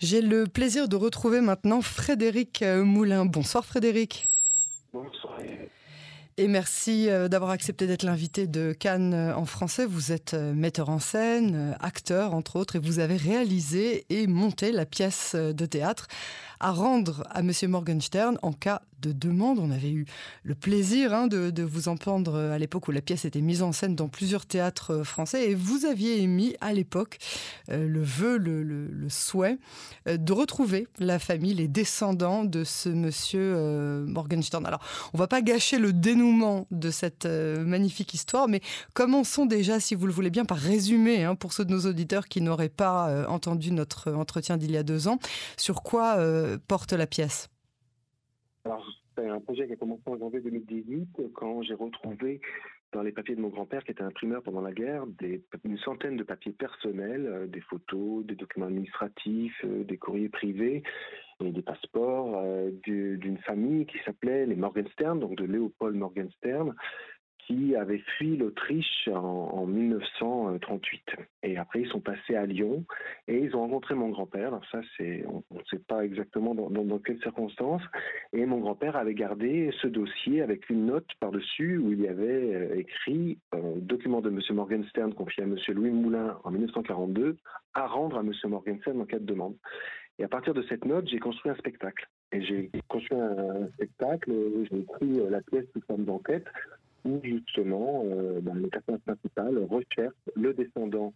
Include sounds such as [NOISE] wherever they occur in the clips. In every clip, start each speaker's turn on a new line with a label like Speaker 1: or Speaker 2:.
Speaker 1: J'ai le plaisir de retrouver maintenant Frédéric euh, Moulin. Bonsoir Frédéric.
Speaker 2: Bonsoir.
Speaker 1: Et merci euh, d'avoir accepté d'être l'invité de Cannes euh, en français. Vous êtes metteur en scène, acteur entre autres, et vous avez réalisé et monté la pièce de théâtre à rendre à Monsieur Morgenstern en cas de demande. On avait eu le plaisir hein, de, vous entendre à l'époque où la pièce était mise en scène dans plusieurs théâtres euh, français et vous aviez émis à l'époque euh, le vœu, le, souhait euh, de retrouver la famille, les descendants de ce Monsieur Morgenstern. Alors, on va pas gâcher le dénouement de cette magnifique histoire, mais commençons déjà, si vous le voulez bien, par résumer hein, pour ceux de nos auditeurs qui n'auraient pas entendu notre entretien d'il y a deux ans, sur quoi porte la pièce
Speaker 2: Alors, c'est un projet qui a commencé en janvier 2018 quand j'ai retrouvé dans les papiers de mon grand-père, qui était imprimeur pendant la guerre, une centaine de papiers personnels, euh, des photos, des documents administratifs, euh, des courriers privés et des passeports euh, d'une famille qui s'appelait les Morgenstern, donc de Léopold Morgenstern, qui avaient fui l'Autriche en, 1938. Et après, ils sont passés à Lyon et ils ont rencontré mon grand-père. Alors ça, c'est, on ne sait pas exactement dans, quelles circonstances. Et mon grand-père avait gardé ce dossier avec une note par-dessus où il y avait euh, écrit euh, document de M. Morgenstern confié à M. Louis Moulin en 1942 à rendre à M. Morgenstern en cas de demande. Et à partir de cette note, j'ai construit un spectacle. Et j'ai construit un spectacle, j'ai écrit euh, la pièce sous forme d'enquête où justement euh, ben, le personnage principal recherche le descendant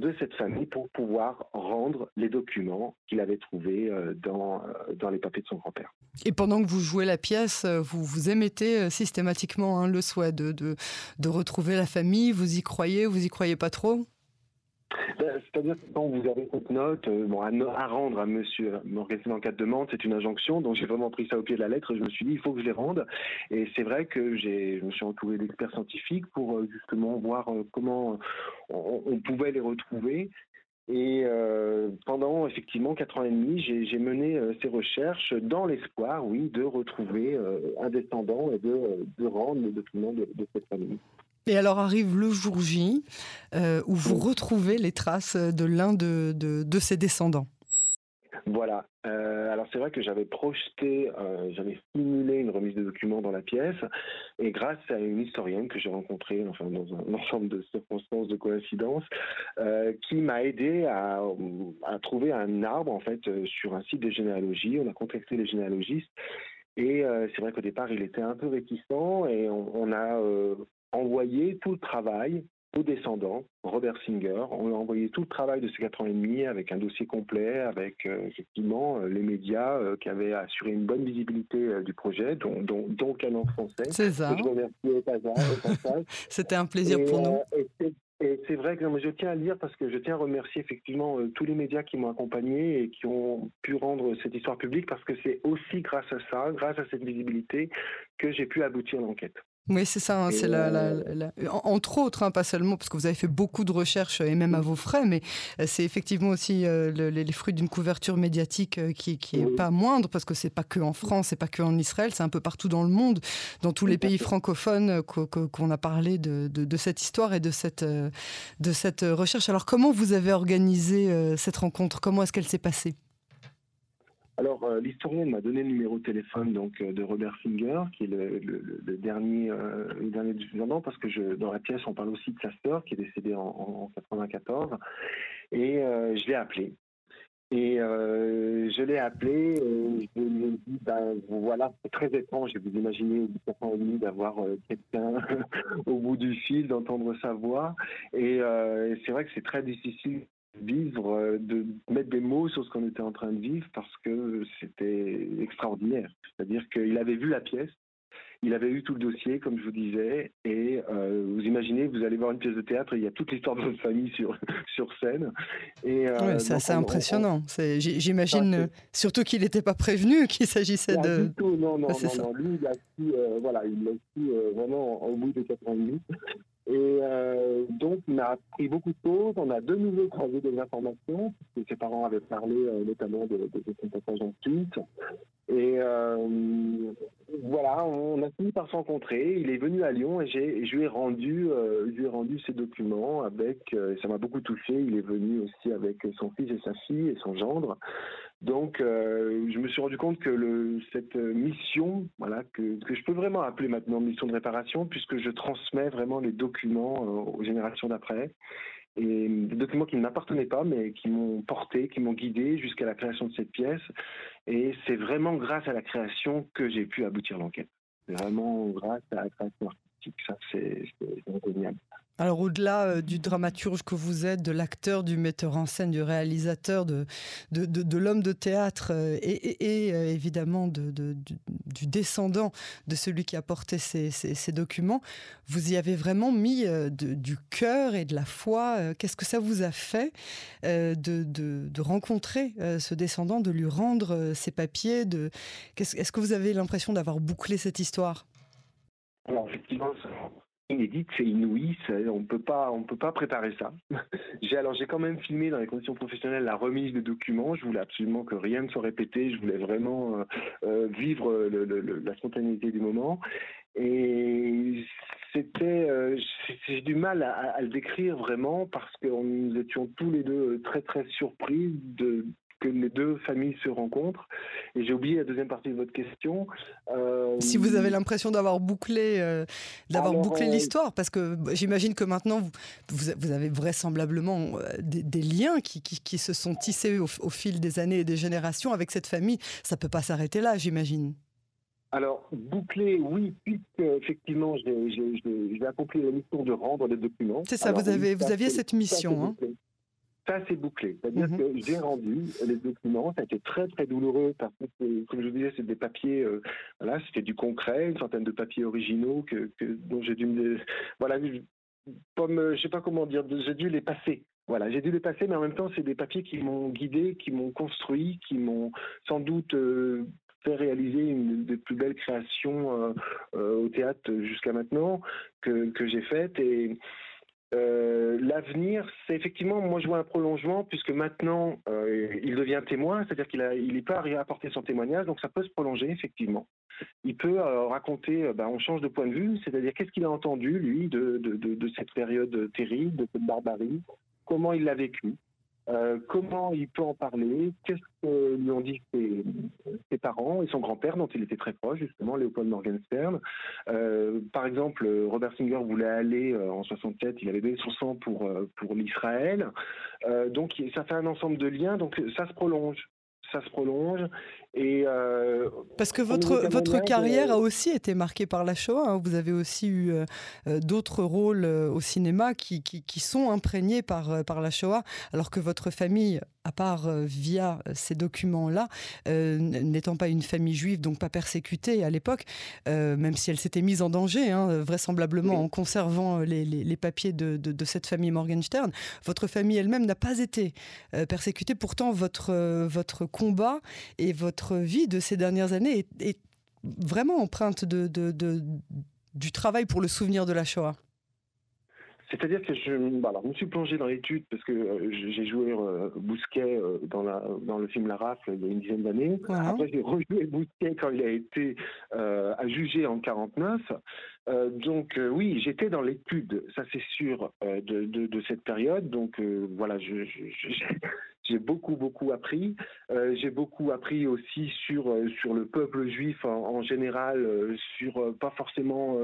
Speaker 2: de cette famille pour pouvoir rendre les documents qu'il avait trouvés euh, dans, euh, dans les papiers de son grand-père.
Speaker 1: Et pendant que vous jouez la pièce, vous, vous émettez systématiquement hein, le souhait de, de, de retrouver la famille, vous y croyez, vous y croyez pas trop?
Speaker 2: C'est-à-dire que quand vous avez cette note euh, bon, à, rendre à Monsieur Morgensen en cas de demande, c'est une injonction, donc j'ai vraiment pris ça au pied de la lettre. Et je me suis dit, il faut que je les rende. Et c'est vrai que je me suis entouré d'experts scientifiques pour euh, justement voir euh, comment on, pouvait les retrouver. Et pendant effectivement quatre ans et demi, j'ai mené ces recherches dans l'espoir, oui, de retrouver un descendant et de, de rendre le document de cette famille.
Speaker 1: Et alors arrive le jour J euh, où vous retrouvez les traces de l'un de, ses descendants.
Speaker 2: Voilà. Euh, alors c'est vrai que j'avais projeté, euh, j'avais simulé une remise de documents dans la pièce, et grâce à une historienne que j'ai rencontrée, enfin dans un [LAUGHS] ensemble de circonstances, de coïncidences, qui m'a aidé à, trouver un arbre en fait sur un site de généalogie. On a contacté les généalogistes. Et c'est vrai qu'au départ, il était un peu réticent et on a envoyé tout le travail aux descendants, Robert Singer. On a envoyé tout le travail de ces quatre ans et demi avec un dossier complet, avec euh, effectivement euh, les médias euh, qui avaient assuré une bonne visibilité du projet, dont, dont, dont Canon français.
Speaker 1: C'est ça. [LAUGHS] C'était un plaisir pour nous.
Speaker 2: Et c'est vrai que je tiens à le dire parce que je tiens à remercier effectivement tous les médias qui m'ont accompagné et qui ont pu rendre cette histoire publique parce que c'est aussi grâce à ça, grâce à cette visibilité, que j'ai pu aboutir à l'enquête.
Speaker 1: Oui, c'est ça. Hein, c'est la, la, entre autres, hein, pas seulement parce que vous avez fait beaucoup de recherches et même à vos frais, mais euh, c'est effectivement aussi euh, les, fruits d'une couverture médiatique euh, qui, qui est pas moindre parce que c'est pas que en France, c'est pas que en Israël, c'est un peu partout dans le monde, dans tous les pays francophones qu'on a parlé de, de, de, cette histoire et de cette de cette recherche. Alors, comment vous avez organisé cette rencontre? Comment est-ce qu'elle s'est passée?
Speaker 2: Alors, euh, l'historienne m'a donné le numéro de téléphone donc euh, de Robert Finger, qui est le, dernier euh, le dernier descendant, parce que dans la pièce, on parle aussi de sa sœur qui est décédée en, en 94. Et je l'ai appelé. Et je l'ai appelé, je lui ai dit, ben, voilà, c'est très étrange, vous imaginez au bout de d'avoir quelqu'un [LAUGHS] au bout du fil, d'entendre sa voix. Et c'est vrai que c'est très difficile vivre, euh, de mettre des mots sur ce qu'on était en train de vivre parce que c'était extraordinaire. C'est-à-dire qu'il avait vu la pièce, il avait eu tout le dossier, comme je vous disais, et euh, vous imaginez, vous allez voir une pièce de théâtre, il y a toute l'histoire de votre famille sur, [LAUGHS] sur scène.
Speaker 1: Et, euh, c'est assez impressionnant. J'imagine surtout qu'il n'était pas prévenu [LAUGHS] qu'il s'agissait de.
Speaker 2: tout, non, non, non, non, Lui, il a su, voilà, il l'a su vraiment au bout de 90. [LAUGHS] Et euh, donc, il m'a appris beaucoup de choses. On a de nouveau croisé des informations, puisque ses parents avaient parlé euh, notamment de, de, son passage en Suisse. Et euh, voilà, on a fini par se rencontrer. Il est venu à Lyon et, je lui ai rendu, euh, lui ai rendu ses documents avec. Euh, ça m'a beaucoup touché. Il est venu aussi avec son fils et sa fille et son gendre. Donc, euh, je me suis rendu compte que cette mission, voilà, que, je peux vraiment appeler maintenant mission de réparation, puisque je transmets vraiment les documents aux générations d'après et des documents qui ne m'appartenaient pas, mais qui m'ont porté, qui m'ont guidé jusqu'à la création de cette pièce. Et c'est vraiment grâce à la création que j'ai pu aboutir l'enquête. C'est vraiment grâce à la création artistique, ça c'est indéniable.
Speaker 1: Alors au-delà euh, du dramaturge que vous êtes, de l'acteur, du metteur en scène, du réalisateur, de, de, l'homme de théâtre euh, et, euh, évidemment du, descendant de celui qui a porté ces, documents, vous y avez vraiment mis du cœur et de la foi. Qu'est-ce que ça vous a fait de, rencontrer ce descendant, de lui rendre ses papiers Est-ce que vous avez l'impression d'avoir bouclé cette histoire?
Speaker 2: Alors effectivement, inédite, c'est inouï, on peut pas, on peut pas préparer ça. [LAUGHS] j'ai alors j'ai quand même filmé dans les conditions professionnelles la remise des documents. Je voulais absolument que rien ne soit répété. Je voulais vraiment euh, euh, vivre la spontanéité du moment. Et c'était, euh, j'ai du mal à, à, le décrire vraiment parce que nous étions tous les deux très très surpris de que les deux familles se rencontrent. Et j'ai oublié la deuxième partie de votre question.
Speaker 1: Euh, si vous avez l'impression d'avoir bouclé, euh, d'avoir bouclé euh, l'histoire, parce que j'imagine que maintenant vous, vous, avez vraisemblablement des, liens qui, qui, se sont tissés au, fil des années et des générations avec cette famille. Ça peut pas s'arrêter là, j'imagine.
Speaker 2: Alors, bouclé, oui, puisque effectivement, j'ai accompli la mission de rendre les documents.
Speaker 1: C'est ça, vous, avez, vous aviez cette mission. Hein
Speaker 2: ça, c'est bouclé. C'est-à-dire mhm. que j'ai rendu les documents. Ça a été très, très douloureux parce que, comme je vous disais, c'est des papiers, euh, voilà, c'était du concret, une centaine de papiers originaux que, que dont j'ai dû me. Voilà, comme, je sais pas comment dire, j'ai dû les passer. Voilà, j'ai dû les passer, mais en même temps, c'est des papiers qui m'ont guidé, qui m'ont construit, qui m'ont sans doute euh, fait réaliser une des plus belles créations euh, au théâtre jusqu'à maintenant que, que j'ai faites. Et euh, l'avenir, c'est effectivement, moi je vois un prolongement puisque maintenant euh, il devient témoin, c'est-à-dire qu'il a, il peut apporter son témoignage, donc ça peut se prolonger effectivement. Il peut euh, raconter, ben, on change de point de vue, c'est-à-dire qu'est-ce qu'il a entendu lui de, cette période terrible, de cette barbarie, comment il l'a vécu? Euh, comment il peut en parler? Qu'est-ce que lui ont dit ses, parents et son grand-père, dont il était très proche, justement, Léopold Morgenstern? Euh, Par exemple, Robert Singer voulait aller euh, en 67, il avait donné son sang pour, pour l'Israël. donc, ça fait un ensemble de liens, donc ça se prolonge ça se prolonge. Et
Speaker 1: euh, Parce que votre, votre carrière a aussi été marquée par la Shoah. Hein. Vous avez aussi eu euh, euh, d'autres rôles au cinéma qui, qui, qui, sont imprégnés par, par la Shoah, alors que votre famille, à part via ces documents-là, n'étant pas une famille juive, donc pas persécutée à l'époque, même si elle s'était mise en danger, hein, vraisemblablement en conservant les, les, les papiers de, de, de, cette famille Morgenstern, votre famille elle-même n'a pas été persécutée. Pourtant, votre, votre combat et votre vie de ces dernières années est, vraiment empreinte de, du travail pour le souvenir de la Shoah.
Speaker 2: C'est-à-dire que je, bah alors, me suis plongé dans l'étude parce que euh, j'ai joué euh, Bousquet euh, dans, la, dans le film La Rafle il y a une dizaine d'années. Après, j'ai rejoué Bousquet quand il a été jugé en 49. donc oui, j'étais dans l'étude, ça c'est sûr, de, de, cette période. Donc voilà, je, j'ai beaucoup beaucoup appris. Euh, j'ai beaucoup appris aussi sur euh, sur le peuple juif en, général, euh, sur pas forcément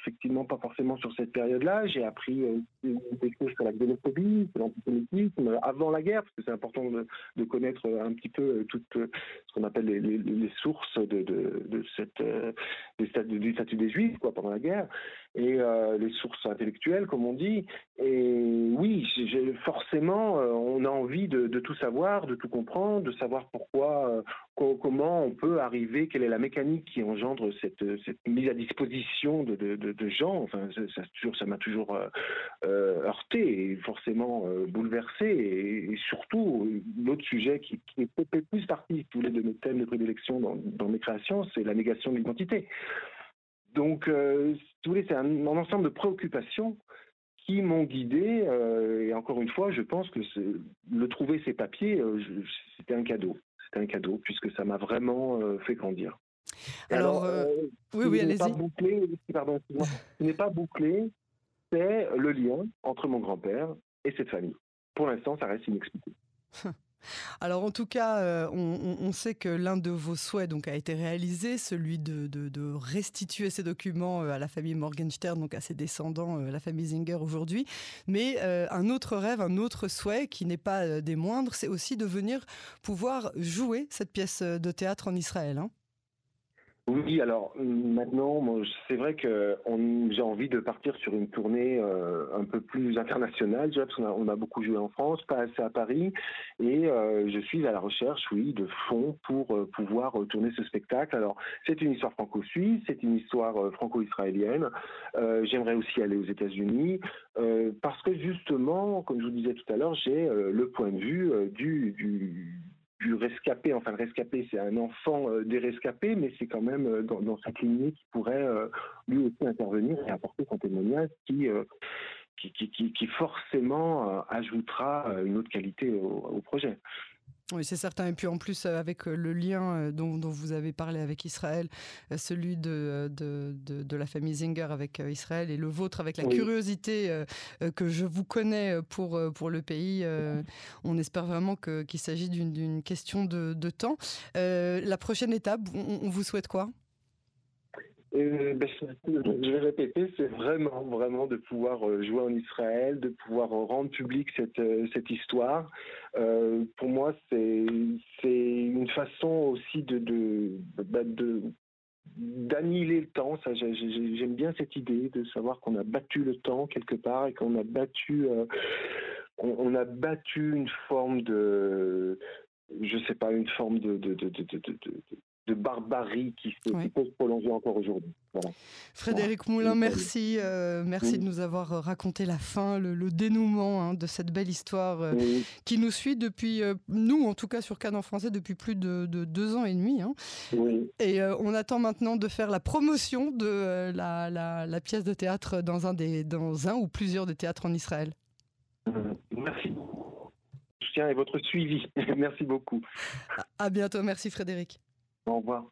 Speaker 2: effectivement pas forcément sur cette période-là. J'ai appris des choses sur la xénophobie, sur l'antisémitisme avant la guerre, parce que c'est important de, connaître un petit peu toutes ce qu'on appelle les, sources de, de, cette du statut des juifs quoi pendant la guerre et les sources intellectuelles comme on dit. Et oui, forcément on a envie de tout savoir, de tout comprendre, de savoir pourquoi, euh, comment on peut arriver, quelle est la mécanique qui engendre cette, mise à disposition de, gens. Enfin, ça, m'a toujours euh, euh, heurté et forcément bouleversé. Et, surtout, l'autre sujet qui, est plus partie, tous de mes thèmes de prédilection dans mes créations, c'est la négation de l'identité. Donc, euh, si vous voulez, c'est un, un, ensemble de préoccupations qui m'ont guidé. et encore une fois, je pense que le trouver ces papiers, c'était un cadeau. C'était un cadeau puisque ça m'a vraiment fait grandir.
Speaker 1: Alors, oui, oui, allez-y.
Speaker 2: Pardon, [LAUGHS] ce n'est pas bouclé, c'est le lien entre mon grand-père et cette famille. Pour l'instant, ça reste inexpliqué. [LAUGHS]
Speaker 1: Alors en tout cas, euh, on, sait que l'un de vos souhaits donc a été réalisé, celui de, restituer ces documents euh, à la famille Morgenstern, donc à ses descendants, euh, la famille Zinger aujourd'hui. Mais un autre rêve, un autre souhait qui n'est pas des moindres, c'est aussi de venir pouvoir jouer cette pièce de théâtre en Israël. Hein.
Speaker 2: Oui, alors maintenant, c'est vrai que j'ai envie de partir sur une tournée euh, un peu plus internationale, parce qu'on a, on a beaucoup joué en France, pas assez à Paris, et euh, je suis à la recherche, oui, de fonds pour euh, pouvoir tourner ce spectacle. Alors, c'est une histoire franco-suisse, c'est une histoire franco-israélienne. J'aimerais aussi aller aux États-Unis, parce que justement, comme je vous disais tout à l'heure, j'ai le point de vue du du rescapé. Enfin, le rescapé, c'est un enfant euh, des rescapés, mais c'est quand même euh, dans, cette lignée qui pourrait euh, lui aussi intervenir et apporter son témoignage qui, qui, qui, forcément ajoutera une autre qualité au projet.
Speaker 1: Oui, c'est certain. Et puis en plus, euh, avec euh, le lien euh, dont, vous avez parlé avec Israël, celui de, de, de, la famille Zinger avec Israël et le vôtre avec la curiosité que je vous connais pour, pour le pays, on espère vraiment qu'il s'agit d'une question de, temps. la prochaine étape, on vous souhaite quoi?
Speaker 2: Ben, je vais répéter, c'est vraiment, vraiment de pouvoir euh, jouer en Israël, de pouvoir rendre public cette, euh, cette histoire. Euh, pour moi, c'est une façon aussi de, bah, d'annihiler le temps. Ça, j'aime bien cette idée de savoir qu'on a battu le temps quelque part et qu'on a battu, on, a battu une forme de, je sais pas, une forme de de barbarie qui, se, peut se prolonger encore aujourd'hui.
Speaker 1: Frédéric Moulin, merci, euh, merci de nous avoir euh, raconté la fin, le, dénouement hein, de cette belle histoire euh, qui nous suit depuis, nous en tout cas sur Cannes en français, depuis plus de, deux ans et demi. Hein. Et on attend maintenant de faire la promotion de la, la, pièce de théâtre dans un, des, dans un ou plusieurs des théâtres en Israël.
Speaker 2: Merci beaucoup. Je tiens et votre suivi. [LAUGHS] merci beaucoup.
Speaker 1: À bientôt. Merci Frédéric.
Speaker 2: Au revoir.